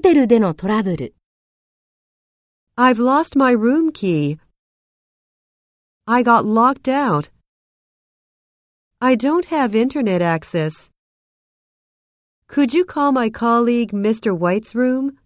ホテルでのトラブル。I've lost my room key. I got locked out. I don't have internet access. Could you call my colleague Mr. White's room?